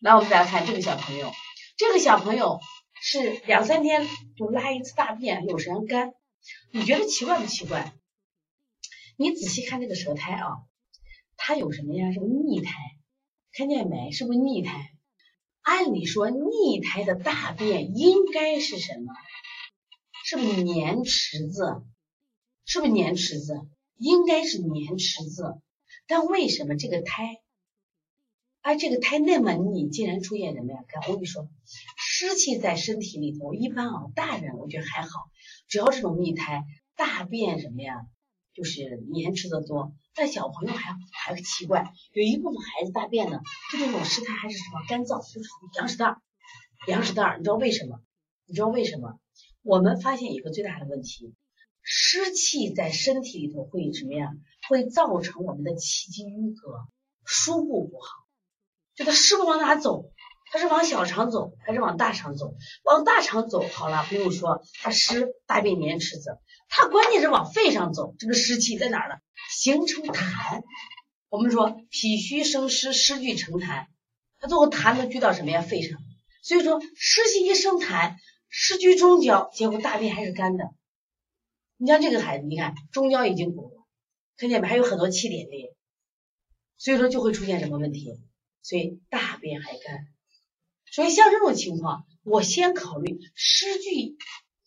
来，我们再来看这个小朋友，这个小朋友是两三天就拉一次大便，有时间干。你觉得奇怪不奇怪？你仔细看这个舌苔啊，它有什么呀？是逆苔，看见没？是不是逆苔？按理说逆苔的大便应该是什么？是不是粘池子？是不是粘池子？应该是粘池子。但为什么这个苔，啊这个胎那么腻，竟然出现什么呀？我跟你说，湿气在身体里头，一般啊大人我觉得还好，只要这种逆苔，大便什么呀？就是粘吃的多，但小朋友还还奇怪，有一部分孩子大便呢，就这种湿苔还是什么干燥，就是羊屎蛋儿，羊屎蛋儿，你知道为什么？你知道为什么？我们发现一个最大的问题，湿气在身体里头会什么呀？会造成我们的气机淤隔，输布不好，就他湿不往哪走？他是往小肠走还是往大肠走？往大肠走好了，不用说，他湿大便粘池子。他关键是往肺上走，这个湿气在哪儿呢？形成痰。我们说脾虚生湿，湿聚成痰，他最后痰能聚到什么呀？肺上。所以说湿气一生痰，湿聚中焦，结果大便还是干的。你像这个孩子，你看中焦已经鼓了，看见没？还有很多气点的，所以说就会出现什么问题？所以大便还干。所以像这种情况，我先考虑湿聚，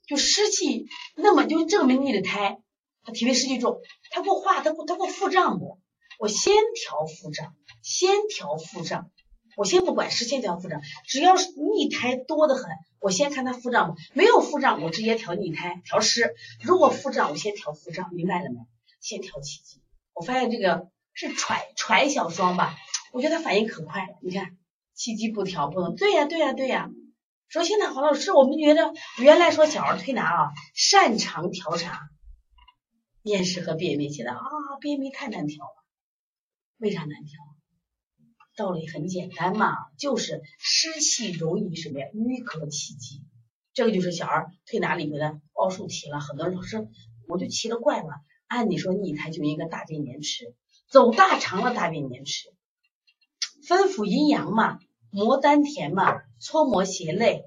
就湿气，那么就证明你的胎，他体内湿气重，他给我化，他给我他给我腹胀不？我先调腹胀，先调腹胀，我先不管湿，先调腹胀，只要是逆胎多的很，我先看他腹胀不？没有腹胀，我直接调逆胎，调湿。如果腹胀，我先调腹胀，明白了没？先调气机。我发现这个是揣揣小双吧，我觉得他反应可快，你看。气机不调不能，对呀对呀对呀。说现在黄老师，我们觉得原来说小儿推拿啊，擅长调啥？厌食和便秘，现在啊便秘太难调了。为啥难调？道理很简单嘛，就是湿气容易什么呀？淤隔气机。这个就是小儿推拿里面的奥数题了。很多人老师，我就奇了怪了，按理说逆胎就应该大便延迟，走大肠了大便延迟。分府阴阳嘛，摩丹田嘛，搓摩胁肋，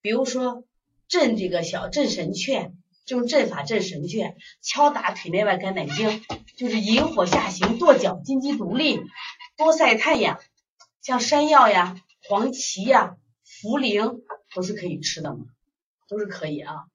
比如说镇这个小镇神阙，这种阵法镇神阙，敲打腿内外肝胆经，就是引火下行，跺脚，金鸡独立，多晒太阳，像山药呀、黄芪呀、茯苓都是可以吃的嘛，都是可以啊。